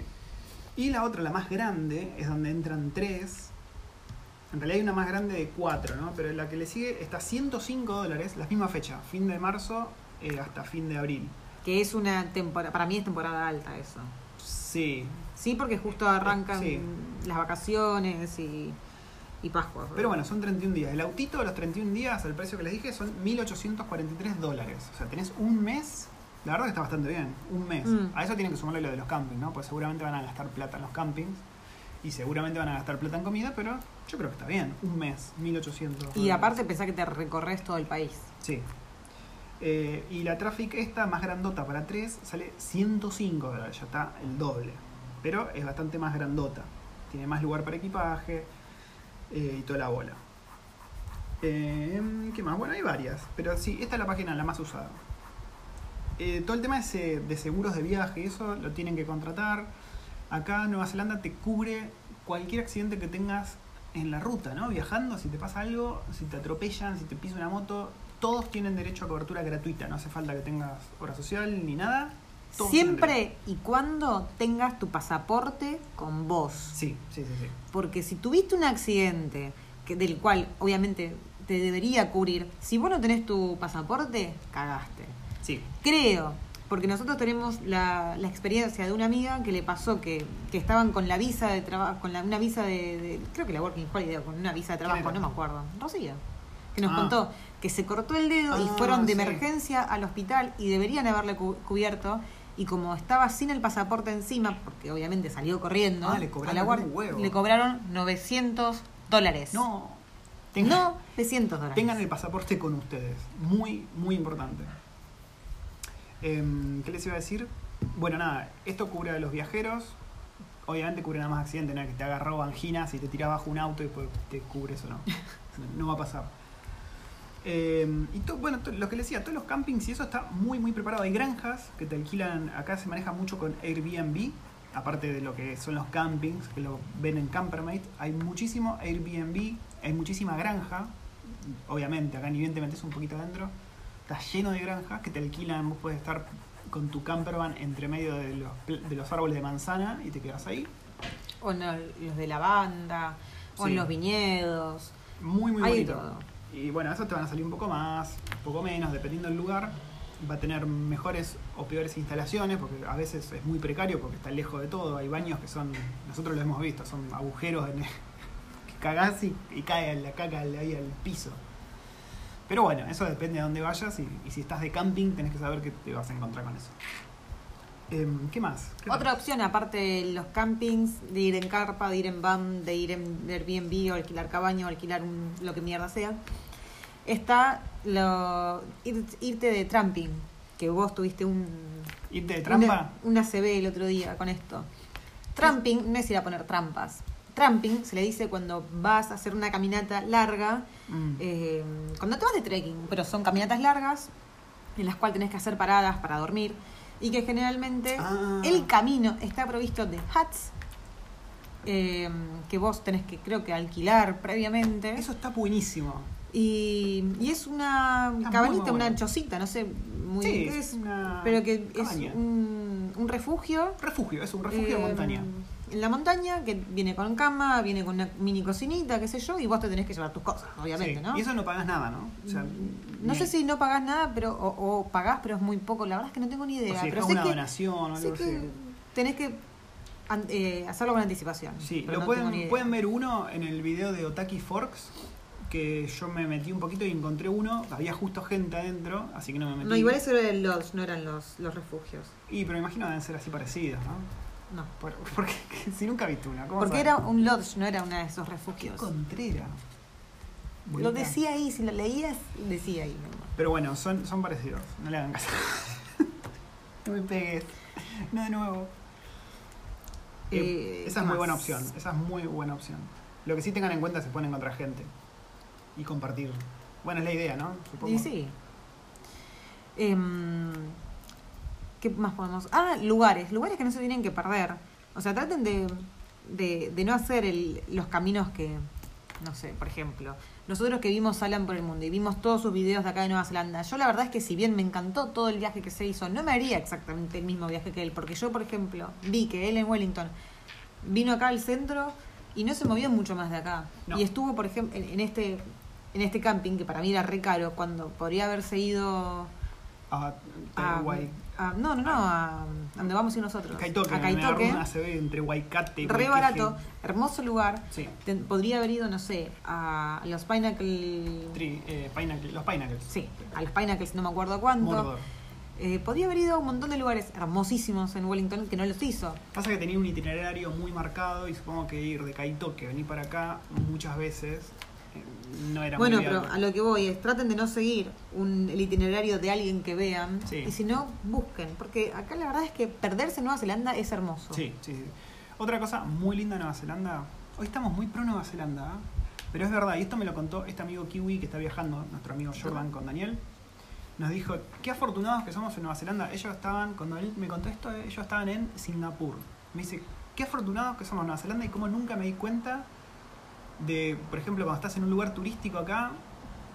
Y la otra, la más grande, es donde entran tres. En realidad hay una más grande de cuatro, ¿no? Pero la que le sigue está a 105 dólares, la misma fecha, fin de marzo eh, hasta fin de abril. Que es una temporada, para mí es temporada alta eso. Sí. Sí, porque justo arrancan Sí. las vacaciones y... Y Pascua. Pero bueno, son 31 días. El autito, los 31 días, el precio que les dije, son 1.843 dólares. O sea, tenés un mes. La verdad que está bastante bien. Un mes. Mm. A eso tienen que sumarle lo de los campings, ¿no? Pues seguramente van a gastar plata en los campings. Y seguramente van a gastar plata en comida, pero yo creo que está bien. Un mes, 1.800 Y aparte pensá que te recorres todo el país. Sí. Eh, y la Traffic esta, más grandota para 3, sale 105 dólares. Ya está el doble. Pero es bastante más grandota. Tiene más lugar para equipaje eh, y toda la bola. Eh, ¿Qué más? Bueno, hay varias. Pero sí, esta es la página la más usada. Eh, todo el tema ese de seguros de viaje, eso lo tienen que contratar. Acá Nueva Zelanda te cubre cualquier accidente que tengas en la ruta, ¿no? Viajando, si te pasa algo, si te atropellan, si te pisa una moto, todos tienen derecho a cobertura gratuita. No hace falta que tengas hora social ni nada. Siempre y cuando tengas tu pasaporte con vos. Sí, sí, sí, sí. Porque si tuviste un accidente que, del cual obviamente te debería cubrir, si vos no tenés tu pasaporte, cagaste. Sí. Creo, porque nosotros tenemos la, la experiencia de una amiga que le pasó que, que estaban con la visa de trabajo, con la, una visa de, de- creo que la Working Holiday, con una visa de ¿Quién trabajo, no me acuerdo, Rocío, que nos Ah. contó que se cortó el dedo y Ah, fueron de sí. emergencia al hospital y deberían haberle cu- cubierto. Y como estaba sin el pasaporte encima, porque obviamente salió corriendo, Ah, le a cobraron la guardia, un huevo. le cobraron 900 dólares. No. no 900 dólares. Tengan el pasaporte con ustedes. Muy, muy importante. Em, ¿Qué les iba a decir? Bueno, nada, esto cubre a los viajeros. Obviamente cubre nada más accidentes, nada que te agarró angina si te tiras bajo un auto y después te cubre eso, no. No va a pasar. Em, y to- bueno, to- lo que les decía, todos los campings y eso está muy, muy preparado. Hay granjas que te alquilan, acá se maneja mucho con Airbnb, aparte de lo que son los campings, que lo ven en Campermate. Hay muchísimo Airbnb, hay muchísima granja. Obviamente, acá ni bien te metes un poquito adentro, está lleno de granjas que te alquilan. Vos puedes estar con tu campervan entre medio de los, de los árboles de manzana y te quedas ahí. O en los de lavanda, o Sí. en los viñedos. Muy, muy Hay bonito. todo. Y bueno, eso te van a salir un poco más, un poco menos, dependiendo del lugar. Va a tener mejores o peores instalaciones, porque a veces es muy precario porque está lejos de todo. Hay baños que son, nosotros lo hemos visto, son agujeros en el- que cagás y, y cae la caca ahí al piso. Pero bueno, eso depende de dónde vayas y, y si estás de camping tenés que saber que te vas a encontrar con eso. Em, ¿Qué más? ¿Qué Otra más? opción, aparte de los campings, de ir en carpa, de ir en van, de ir en Airbnb o alquilar cabaña o alquilar un- lo que mierda sea, está lo, ir- irte de tramping, que vos tuviste un, ¿Irte de trampa? Una, una CB el otro día con esto. Tramping no es ir a poner trampas. Tramping se le dice cuando vas a hacer una caminata larga, Mm. eh, cuando te vas de trekking, pero son caminatas largas en las cuales tenés que hacer paradas para dormir y que generalmente Ah. el camino está provisto de huts eh, que vos tenés que creo que alquilar previamente Eso está buenísimo. y, y es una cabanita, muy una bueno. chocita, no sé muy Sí, bien qué es una pero que cabaña. es un, un refugio. Refugio, es un refugio de eh, montaña. En la montaña, que viene con cama, viene con una mini cocinita, qué sé yo, y vos te tenés que llevar tus cosas, obviamente, Sí. ¿no? Y eso no pagas nada, ¿no? O sea, no sé si no pagás nada, pero o, o pagás, pero es muy poco. La verdad es que no tengo ni o idea. si pero sé una que, donación o sé algo que así. tenés que eh, hacerlo con anticipación. Sí, lo no pueden, pueden ver uno en el video de Otaki Forks, que yo me metí un poquito y encontré uno, había justo gente adentro, así que no me metí. No, igual eso era el lodge, no eran los, los refugios. Y pero me imagino deben ser así parecidos, ¿no? No. Por- porque si nunca viste una, ¿cómo Porque sabes? era un lodge, no era uno de esos Qué refugios. contrera. Lo decía ahí, si lo leías, decía ahí. nomás. Pero bueno, son, son parecidos, no le hagan caso. no me pegues. No de nuevo. Eh, Eh, esa ¿qué es muy buena opción, esa es muy buena opción. Lo que sí tengan en cuenta se pueden encontrar gente y compartir. Bueno, es la idea, ¿no? Supongo. Y sí. Em, ¿Qué más podemos? Ah, lugares. Lugares que no se tienen que perder. O sea, traten de, de, de no hacer el- los caminos que, no sé, por ejemplo, nosotros que vimos Alan por el mundo y vimos todos sus videos de acá de Nueva Zelanda, yo la verdad es que si bien me encantó todo el viaje que se hizo, no me haría exactamente el mismo viaje que él, porque yo, por ejemplo, vi que él en Wellington vino acá al centro y no se movió mucho más de acá. No. Y estuvo, por ejemplo, en, en este en este camping, que para mí era re caro, cuando podría haberse ido A, a, Guay- a- no, no, no, a, donde vamos a ir nosotros. Kaitoke, a Kaitoke. una ACB entre Waikate y Re barato, hermoso lugar. Sí. Ten- podría haber ido, no sé, a los Pinnacles. Tri- eh, los Pinnacles. Sí, a los Pinnacles, no me acuerdo cuánto. Mordor. Eh, podría haber ido a un montón de lugares hermosísimos en Wellington que no los hizo. Pasa que tenía un itinerario muy marcado y supongo que ir de Kaitoke, venir para acá muchas veces, no era Bueno, muy pero viable. a lo que voy es, traten de no seguir un, el itinerario de alguien que vean. Sí. Y si no, busquen. Porque acá la verdad es que perderse en Nueva Zelanda es hermoso. Sí, sí, sí. Otra cosa muy linda de Nueva Zelanda, hoy estamos muy pro Nueva Zelanda, ¿eh? pero es verdad, y esto me lo contó este amigo Kiwi que está viajando, nuestro amigo Jordan con Daniel, nos dijo, qué afortunados que somos en Nueva Zelanda. Ellos estaban, cuando él me contó esto, ellos estaban en Singapur. Me dice, qué afortunados que somos en Nueva Zelanda y cómo nunca me di cuenta de, por ejemplo, cuando estás en un lugar turístico acá,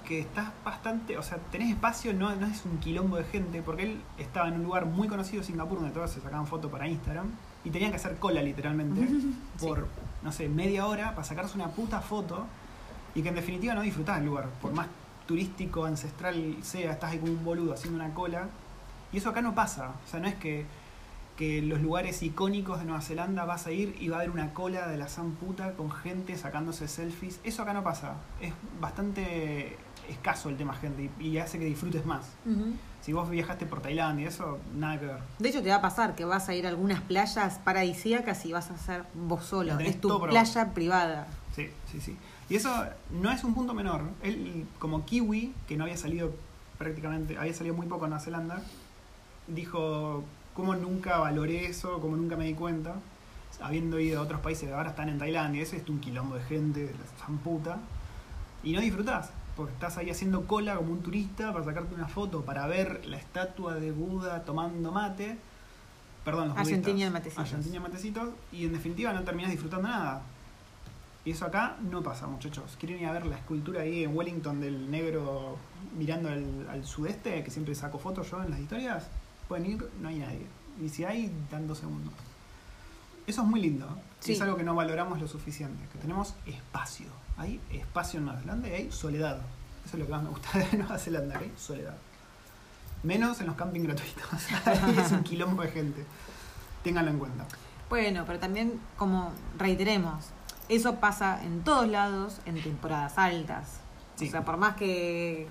que estás bastante, o sea, tenés espacio, no, no es un quilombo de gente, porque él estaba en un lugar muy conocido, Singapur, donde todos se sacaban fotos para Instagram, y tenían que hacer cola literalmente, por, no sé, media hora para sacarse una puta foto, y que en definitiva no disfrutás del lugar, por más turístico, ancestral sea, estás ahí como un boludo haciendo una cola, y eso acá no pasa, o sea, no es que que los lugares icónicos de Nueva Zelanda vas a ir y va a haber una cola de la san puta con gente sacándose selfies. Eso acá no pasa. Es bastante escaso el tema gente y, y hace que disfrutes más. Si vos viajaste por Tailandia eso, nada que ver. De hecho, te va a pasar que vas a ir a algunas playas paradisíacas y vas a ser vos solo. Es tu playa privada. Sí, sí, sí. Y eso no es un punto menor. Él, como kiwi, que no había salido prácticamente, había salido muy poco a Nueva Zelanda, dijo, ¿cómo nunca valoré eso? ¿Cómo nunca me di cuenta? Habiendo ido a otros países, ahora están en Tailandia, eso es un quilombo de gente, de la san puta, y no disfrutás, porque estás ahí haciendo cola como un turista para sacarte una foto, para ver la estatua de Buda tomando mate. Perdón, los Argentina matecitos. Argentina matecitos, y en definitiva no terminás disfrutando nada. Y eso acá no pasa, muchachos. ¿Quieren ir a ver la escultura ahí en Wellington del negro mirando al sudeste, que siempre saco fotos yo en las historias? Pueden ir, no hay nadie. Y si hay, dan dos segundos. Eso es muy lindo. Sí. es algo que no valoramos lo suficiente. Que tenemos espacio. Hay espacio en Nueva Zelanda y hay soledad. Eso es lo que más me gusta de Nueva Zelanda, que hay soledad. Menos en los camping gratuitos. Es un quilombo de gente. Ténganlo en cuenta. Bueno, pero también, como reiteremos, eso pasa en todos lados en temporadas altas. Sí. O sea, por más que.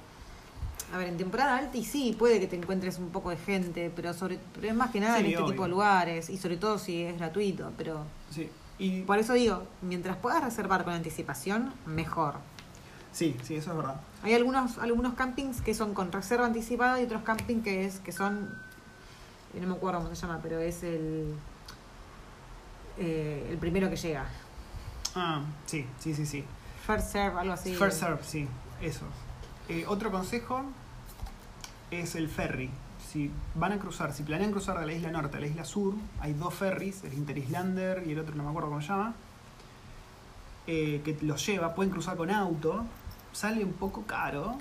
A ver, en temporada alta y sí, puede que te encuentres un poco de gente, pero sobre pero es más que nada Sí, en este obvio. tipo de lugares y sobre todo si es gratuito. Pero Sí. Y por eso digo, mientras puedas reservar con anticipación, mejor. sí, sí, eso es verdad. Hay algunos algunos campings que son con reserva anticipada y otros campings que es que son eh, no me acuerdo cómo se llama, pero es el eh, el primero que llega. Ah, sí, sí, sí, sí. First serve, algo así. First serve, sí, eso. Eh, otro consejo es el ferry. Si van a cruzar, si planean cruzar de la isla norte a la isla sur, hay dos ferries, el Interislander y el otro no me acuerdo cómo se llama, eh, que los lleva, pueden cruzar con auto, sale un poco caro.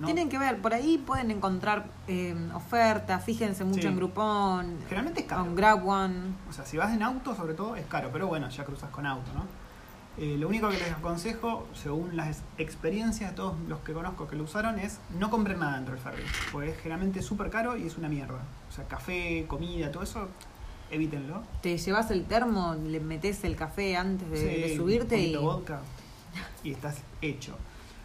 ¿no? Tienen que ver, por ahí pueden encontrar eh, ofertas, fíjense mucho Sí. en Groupon, Generalmente es caro. en Grab One. O sea, si vas en auto, sobre todo, es caro, pero bueno, ya cruzas con auto, ¿no? Eh, lo único que les aconsejo, según las experiencias de todos los que conozco que lo usaron, es no compren nada dentro del ferry, porque es generalmente súper caro y es una mierda. O sea, café, comida, todo eso, evítenlo. Te llevas el termo, le metes el café antes de, subirte un y vodka y estás hecho.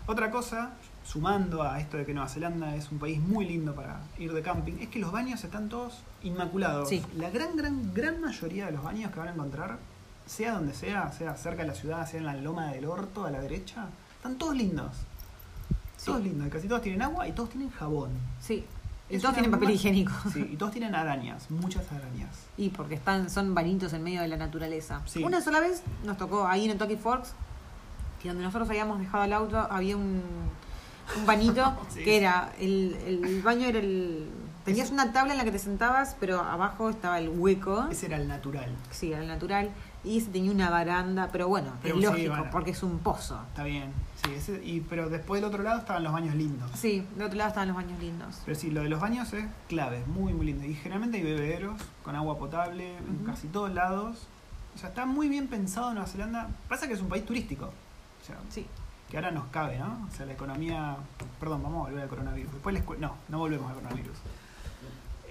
Otra cosa, sumando a esto de que Nueva Zelanda es un país muy lindo para ir de camping, es que los baños están todos inmaculados. Sí. La gran, gran, gran mayoría de los baños que van a encontrar, sea donde sea, sea cerca de la ciudad, sea en la loma del orto a la derecha, están todos lindos. Sí. Todos lindos. Casi todos tienen agua y todos tienen jabón. Sí. Y Es todos tienen papel higiénico. Sí, y todos tienen arañas, muchas arañas. Y porque están, son bañitos en medio de la naturaleza. Sí. Una sola vez nos tocó ahí en el Toki Forks, que donde nosotros habíamos dejado el auto, había un, un bañito Sí. que era, el, el baño era el... Tenías una tabla en la que te sentabas, pero abajo estaba el hueco. Ese era el natural. Sí, era el natural. Y ese tenía una baranda, pero bueno, Pero es sí, lógico, bueno. porque es un pozo. Está bien. Sí, ese, y, pero después del otro lado estaban los baños lindos. Sí, de otro lado estaban los baños lindos. Pero sí, lo de los baños es clave, muy, muy lindo. Y generalmente hay bebederos con agua potable en casi todos lados. O sea, está muy bien pensado Nueva Zelanda. Pasa que es un país turístico. O sea, Sí. que ahora nos cabe, ¿no? O sea, la economía... Perdón, vamos a volver al coronavirus. Después les No, no volvemos al coronavirus.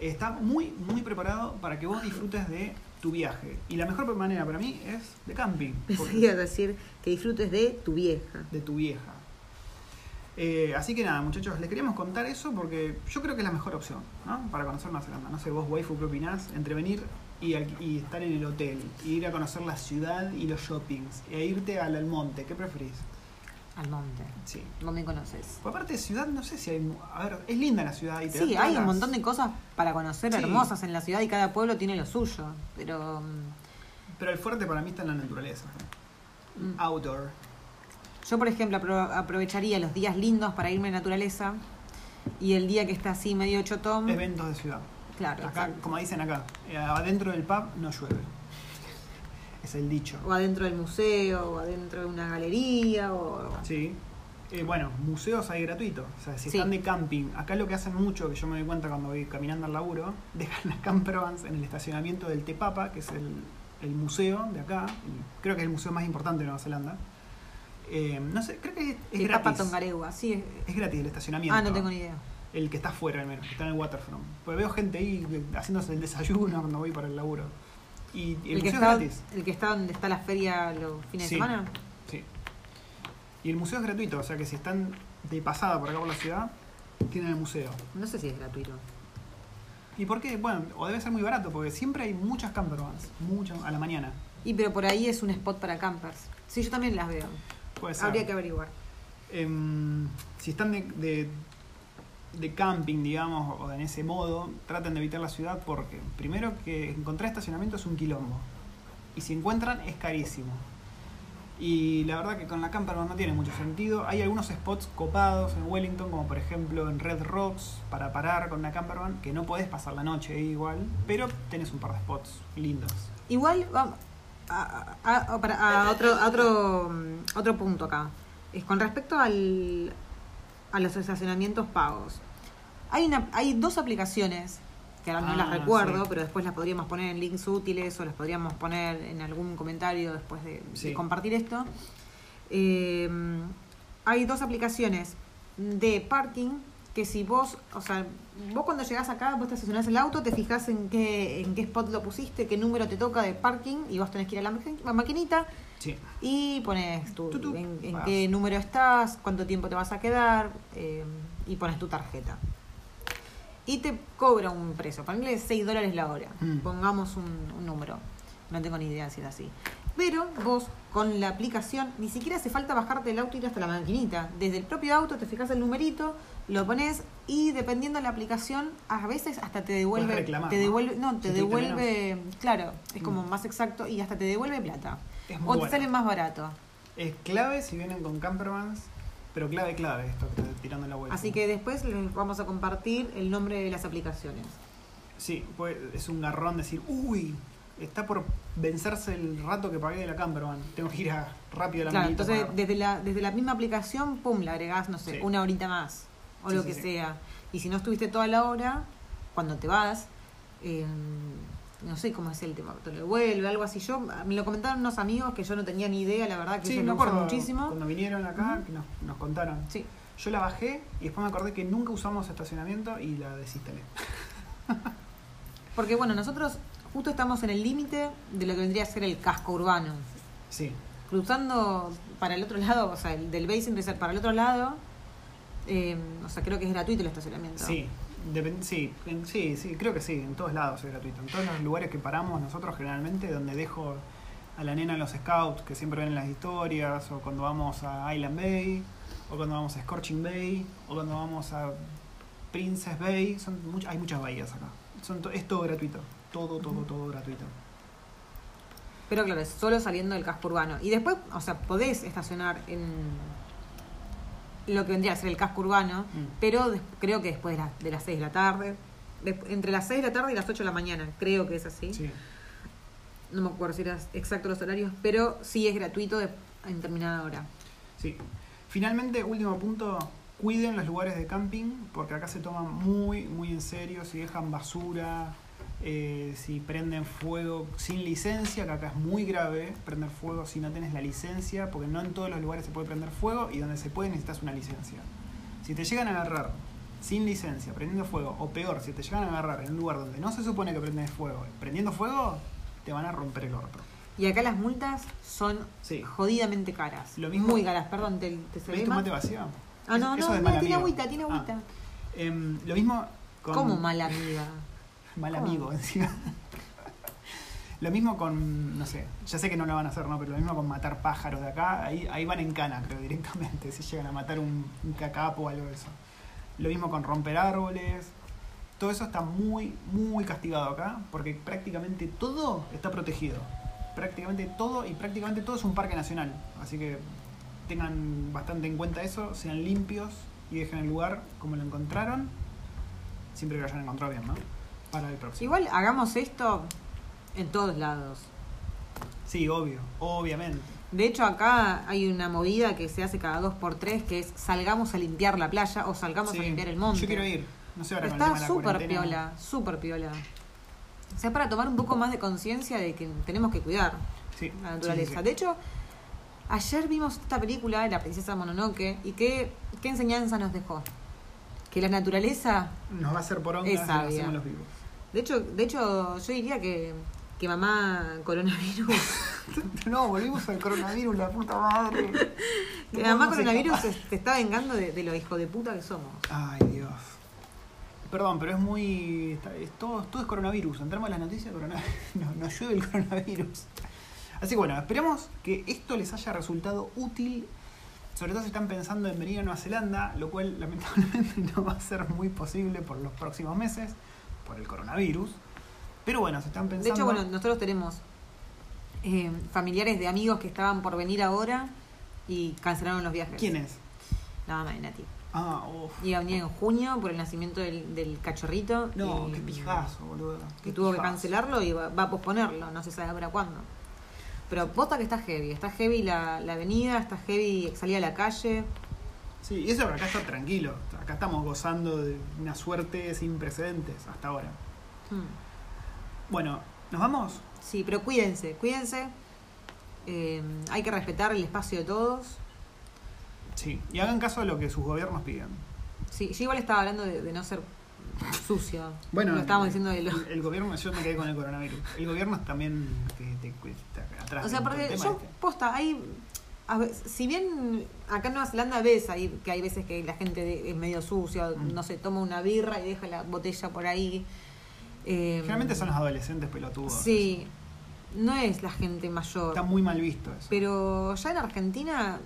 está muy, muy preparado para que vos disfrutes de tu viaje. Y la mejor manera para mí es de camping. Pensé decir que disfrutes de tu vieja. de tu vieja. Eh, así que nada, muchachos, les queríamos contar eso porque yo creo que es la mejor opción, ¿no? Para conocer Nueva Zelanda. No sé, vos, waifu, ¿qué opinás? Entre venir y, al- y estar en el hotel, e ir a conocer la ciudad y los shoppings, e irte al Almonte, ¿qué preferís? Al monte. Sí. No me conoces. Pues aparte de ciudad, no sé si hay... A ver, es linda la ciudad y te Sí, hay un montón de cosas para conocer Sí. hermosas en la ciudad y cada pueblo tiene lo suyo. Pero. Pero el fuerte para mí está en la naturaleza. mm, Outdoor. Yo, por ejemplo, apro- aprovecharía los días lindos para irme a la naturaleza y el día que está así medio chotón. Eventos de ciudad. Claro, Acá, como dicen acá, eh, adentro del pub no llueve. Es el dicho. O adentro del museo, o adentro de una galería, o. Sí. Eh, bueno, museos hay gratuitos. O sea, si Sí. están de camping, acá lo que hacen mucho, que yo me doy cuenta cuando voy caminando al laburo, dejan las campervans en el estacionamiento del Tepapa, que es el, el museo de acá. creo que es el museo más importante de Nueva zelanda. Eh, no sé, creo que es, es de Papa gratis. Tongaregua, sí. es- Es gratis el estacionamiento. Ah, no tengo ni idea. El que está afuera al menos, que está en el waterfront. Pues veo gente ahí haciéndose el desayuno cuando voy para el laburo. Y, el, que, museo está, es gratis. el que está donde está la feria los fines Sí. de semana. Sí. Y el museo es gratuito, o sea que si están de pasada por acá por la ciudad, tienen el museo. No sé si es gratuito. ¿Y por qué? Bueno, o debe ser muy barato, porque siempre hay muchas campervans, muchas a la mañana. Y pero por ahí es un spot para campers. Sí, yo también las veo. Puede ser. Habría que averiguar. Em, si están de, de, de camping, digamos, o en ese modo, traten de evitar la ciudad porque, primero, que encontrar estacionamiento es un quilombo. Y si encuentran, es carísimo. Y la verdad que con la campervan no tiene mucho sentido. Hay algunos spots copados en Wellington, como por ejemplo en Red Rocks, para parar con una campervan, que no podés pasar la noche ahí igual, pero tenés un par de spots lindos. Igual, vamos a, a- otro, otro, mm, otro punto acá. Es con respecto al, a los estacionamientos pagos. Hay, una, hay dos aplicaciones, que ahora no Ah, las recuerdo, sí. pero después las podríamos poner en links útiles o las podríamos poner en algún comentario después de, compartir esto. Eh, hay dos aplicaciones de parking que si vos, o sea, vos cuando llegás acá, vos te estacionás el auto, te fijas en qué, en qué spot lo pusiste, qué número te toca de parking y vos tenés que ir a la maquinita Sí. y pones tu, tu. en, qué número estás, cuánto tiempo te vas a quedar eh, y pones tu tarjeta. Y te cobra un precio, ponle 6 dólares la hora, Mm. pongamos un, un número, no tengo ni idea si es así. Pero vos con la aplicación ni siquiera hace falta bajarte del auto y ir hasta la maquinita. Desde el propio auto te fijas el numerito, lo pones y dependiendo de la aplicación, a veces hasta te devuelve, reclamar, te ¿no? devuelve, no, te devuelve, claro, es como Mm. más exacto y hasta te devuelve plata. Es O te bueno. sale más barato. Es clave si vienen con campervans, pero clave, clave esto que estoy tirando la vuelta. Así que después les vamos a compartir el nombre de las aplicaciones. Sí, pues es un garrón decir, uy, está por vencerse el rato que pagué de la campervan. Tengo que ir a, rápido a la Claro, entonces para- desde la, desde la misma aplicación, pum, le agregás, no sé, Sí. una horita más. O Sí, lo sí, que sea. Y si no estuviste toda la hora, cuando te vas, eh, no sé cómo es el tema, te lo devuelve, algo así. Yo, me lo comentaron unos amigos que yo no tenía ni idea, la verdad que Sí, me acuerdo muchísimo. cuando vinieron acá, que nos, nos contaron. Sí. Yo la bajé y después me acordé que nunca usamos estacionamiento y la desinstalé. Porque bueno, nosotros justo estamos en el límite de lo que vendría a ser el casco urbano. Sí, cruzando para el otro lado, o sea, el del Basin Resort para el otro lado, eh, o sea, creo que es gratuito el estacionamiento. sí. Depend- sí, en- sí, sí, creo que sí, en todos lados es gratuito. En todos los lugares que paramos nosotros generalmente, donde dejo a la nena en los scouts, que siempre ven las historias, o cuando vamos a Island Bay, o cuando vamos a Scorching Bay, o cuando vamos a Princess Bay, son much- hay muchas bahías acá. Son to- es todo gratuito, todo, todo, todo gratuito. Pero claro, es solo saliendo del casco urbano. Y después, o sea, podés estacionar en lo que vendría a ser el casco urbano, Mm. pero creo que después de, la- de las 6 de la tarde, entre las 6 de la tarde y las 8 de la mañana, creo que es así. Sí. No me acuerdo si eran exactos los horarios, pero sí es gratuito de, en determinada hora. Sí. Finalmente, último punto, cuiden los lugares de camping, porque acá se toman muy, muy en serio, si dejan basura, eh, si prenden fuego sin licencia, que acá es muy grave prender fuego si no tenés la licencia, porque no en todos los lugares se puede prender fuego y donde se puede necesitas una licencia. Si te llegan a agarrar sin licencia, prendiendo fuego, o peor, si te llegan a agarrar en un lugar donde no se supone que prendes fuego, prendiendo fuego, te van a romper el orto. Y acá las multas son Sí. jodidamente caras. Lo mismo- Muy caras, perdón, te, te ¿Ves tu mal? mate vacío? Ah, no, no, no, tiene agüita, tiene Ah. agüita. Em, lo mismo con... ¿Cómo mala amiga? Mal ¿Cómo? amigo, encima. Lo mismo con, no sé, ya sé que no lo van a hacer, ¿no? Pero lo mismo con matar pájaros de acá, ahí, ahí van en cana, creo, directamente, si llegan a matar un, un cacapo o algo de eso. Lo mismo con romper árboles. Todo eso está muy, muy castigado acá, porque prácticamente todo está protegido. Prácticamente todo, y prácticamente todo es un parque nacional. Así que tengan bastante en cuenta eso, sean limpios y dejen el lugar como lo encontraron, siempre que lo hayan encontrado bien, ¿no? Para el próximo. Igual hagamos esto en todos lados. Sí, obvio, obviamente. De hecho, acá hay una movida que se hace cada dos por tres, que es salgamos a limpiar la playa o salgamos Sí, a limpiar el monte. Yo quiero ir. No sé ahora está de súper piola, súper piola. O sea, para tomar un poco más de conciencia de que tenemos que cuidar Sí, la naturaleza. sí. De hecho, ayer vimos esta película, La princesa Mononoke, y qué, qué enseñanza nos dejó. Que la naturaleza, Nos va a hacer por onda Es si lo sabia. hacemos los vivos. De hecho, de hecho yo diría que, que mamá coronavirus, no, volvimos al coronavirus, la puta madre. que No mamá coronavirus se está vengando de, de lo hijo de puta que somos. Ay, Dios. Perdón, pero es muy. está- es todo, todo es coronavirus. Entramos a las noticias, coronavirus. No, nos llueve el coronavirus. Así que bueno, esperemos que esto les haya resultado útil. Sobre todo si están pensando en venir a Nueva Zelanda, lo cual lamentablemente no va a ser muy posible por los próximos meses, por el coronavirus. Pero bueno, si están De pensando. hecho, bueno, nosotros tenemos eh, familiares de amigos que estaban por venir ahora y cancelaron los viajes. ¿Quién es? La mamá de Nati. Ah, uff. Iba a venir en junio por el nacimiento del, del cachorrito. No, y- qué pijazo, boludo. Que tuvo que cancelarlo y va, va a posponerlo, no se sabe para cuándo. Pero posta que está heavy, está heavy la, la avenida, está heavy salir a la calle. Sí, y eso por acá está tranquilo. Acá estamos gozando de una suerte sin precedentes hasta ahora. Hmm. Bueno, ¿nos vamos? Sí, pero cuídense, cuídense. Eh, hay que respetar el espacio de todos. Sí. Y hagan caso de lo que sus gobiernos piden. Sí, yo igual estaba hablando de, de no ser sucio. Bueno, lo estábamos el, diciendo de lo... el, el gobierno, yo me quedé con el coronavirus. El gobierno también que te, que está atrás. O sea, porque yo, este. posta, hay. A ver, si bien acá en Nueva Zelanda ves ahí, que hay veces que la gente es medio sucia, Mm. no sé, toma una birra y deja la botella por ahí. eh, Generalmente son los adolescentes pelotudos. Sí, no es la gente mayor. Está muy mal visto eso. Pero ya en Argentina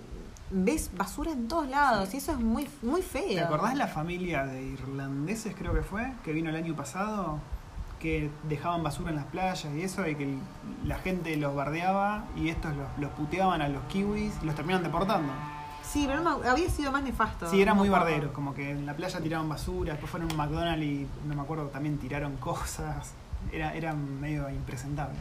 ves basura en todos lados Sí. y eso es muy, muy feo. ¿Te acordás la familia de irlandeses, creo que fue, que vino el año pasado? Que dejaban basura en las playas y eso, y que la gente los bardeaba y estos los, los puteaban a los kiwis y los terminaban deportando. Sí, pero no me- había sido más nefasto. Sí, era muy me acuerdo. bardero, como que en la playa tiraban basura, después fueron a un McDonald's y no me acuerdo, también tiraron cosas. Era, era medio impresentable.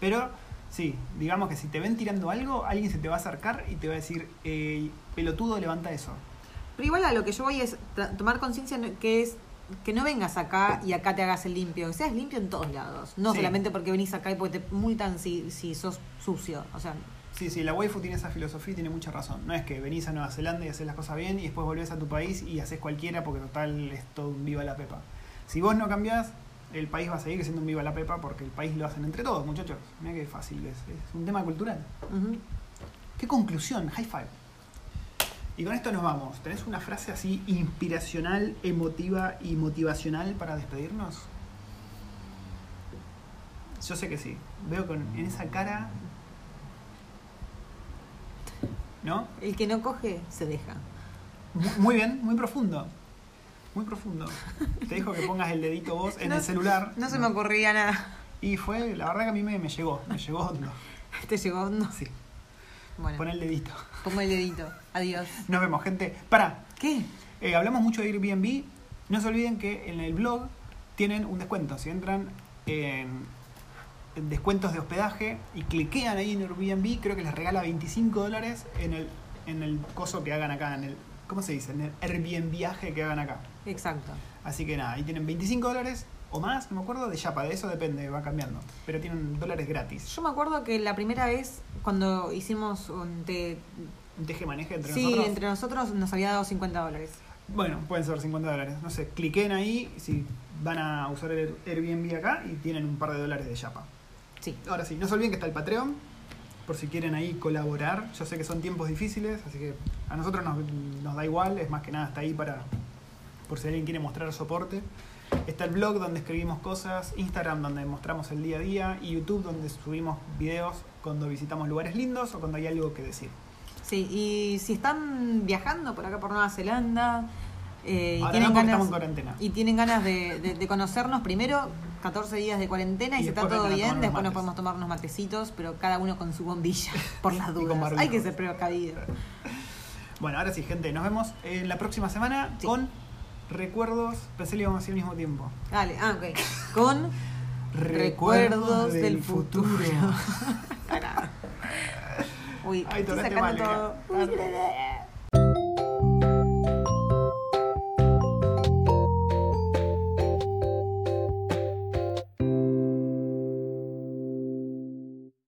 Pero sí, digamos que si te ven tirando algo, alguien se te va a acercar y te va a decir, eh, pelotudo, levanta eso. Pero igual a lo que yo voy es tomar conciencia que es que no vengas acá y acá te hagas el limpio, que seas limpio en todos lados. No Sí. solamente porque venís acá y porque te multan si, si sos sucio. O sea, Sí, sí, la waifu tiene esa filosofía y tiene mucha razón. No es que venís a Nueva Zelanda y haces las cosas bien y después volvés a tu país y haces cualquiera porque total es todo un viva la pepa. Si vos no cambiás, el país va a seguir siendo un viva la pepa porque el país lo hacen entre todos, muchachos. Mira qué fácil es. Es un tema cultural. ¿Qué conclusión? High five. Y con esto nos vamos. ¿Tenés una frase así inspiracional, emotiva y motivacional para despedirnos? Yo sé que sí. Veo con, en esa cara. ¿No? el que no coge se deja. Mu- Muy bien, muy profundo. Muy profundo. Te dijo que pongas el dedito vos en No- el celular. No se me ocurría nada. Y fue, la verdad que a mí me, me llegó, me llegó hondo. Te llegó, no. Sí, Bueno, pon el dedito. pongo el dedito. Adiós. Nos vemos, gente. Para, ¿Qué? Eh, hablamos mucho de Airbnb. No se olviden que en el blog tienen un descuento. Si entran en, en descuentos de hospedaje y cliquean ahí en Airbnb, creo que les regala 25 dólares en el, en el coso que hagan acá, en el, ¿cómo se dice? En el Airbnb viaje que hagan acá. Exacto. Así que nada, ahí tienen 25 dólares o más, no me acuerdo, de Yapa, de eso depende, va cambiando. Pero tienen dólares gratis. Yo me acuerdo que la primera vez cuando hicimos un te- Un teje maneje entre sí, nosotros. entre nosotros nos había dado 50 dólares. Bueno, pueden ser 50 dólares. No sé, cliquen ahí si van a usar el Airbnb acá y tienen un par de dólares de chapa. Sí. Ahora sí, no se olviden que está el Patreon, por si quieren ahí colaborar. Yo sé que son tiempos difíciles, así que a nosotros nos, nos da igual, es más que nada está ahí para, por si alguien quiere mostrar soporte. Está el blog donde escribimos cosas, Instagram donde mostramos el día a día y YouTube donde subimos videos cuando visitamos lugares lindos o cuando hay algo que decir. Sí, y si están viajando por acá por Nueva Zelanda eh, y, tienen no, ganas, estamos en cuarentena. y tienen ganas de, de- de conocernos, primero 14 días de cuarentena y, Y si está todo bien, después nos podemos tomar unos matecitos, pero cada uno con su bombilla, por las dudas. Hay que ser precavido. Bueno, ahora sí, gente, nos vemos en la próxima semana Sí. con recuerdos. Pensé que íbamos a decir al mismo tiempo. Dale, ah, ok. Con recuerdos del futuro. Carajo. Uy, Ay, estoy sacando mal, todo.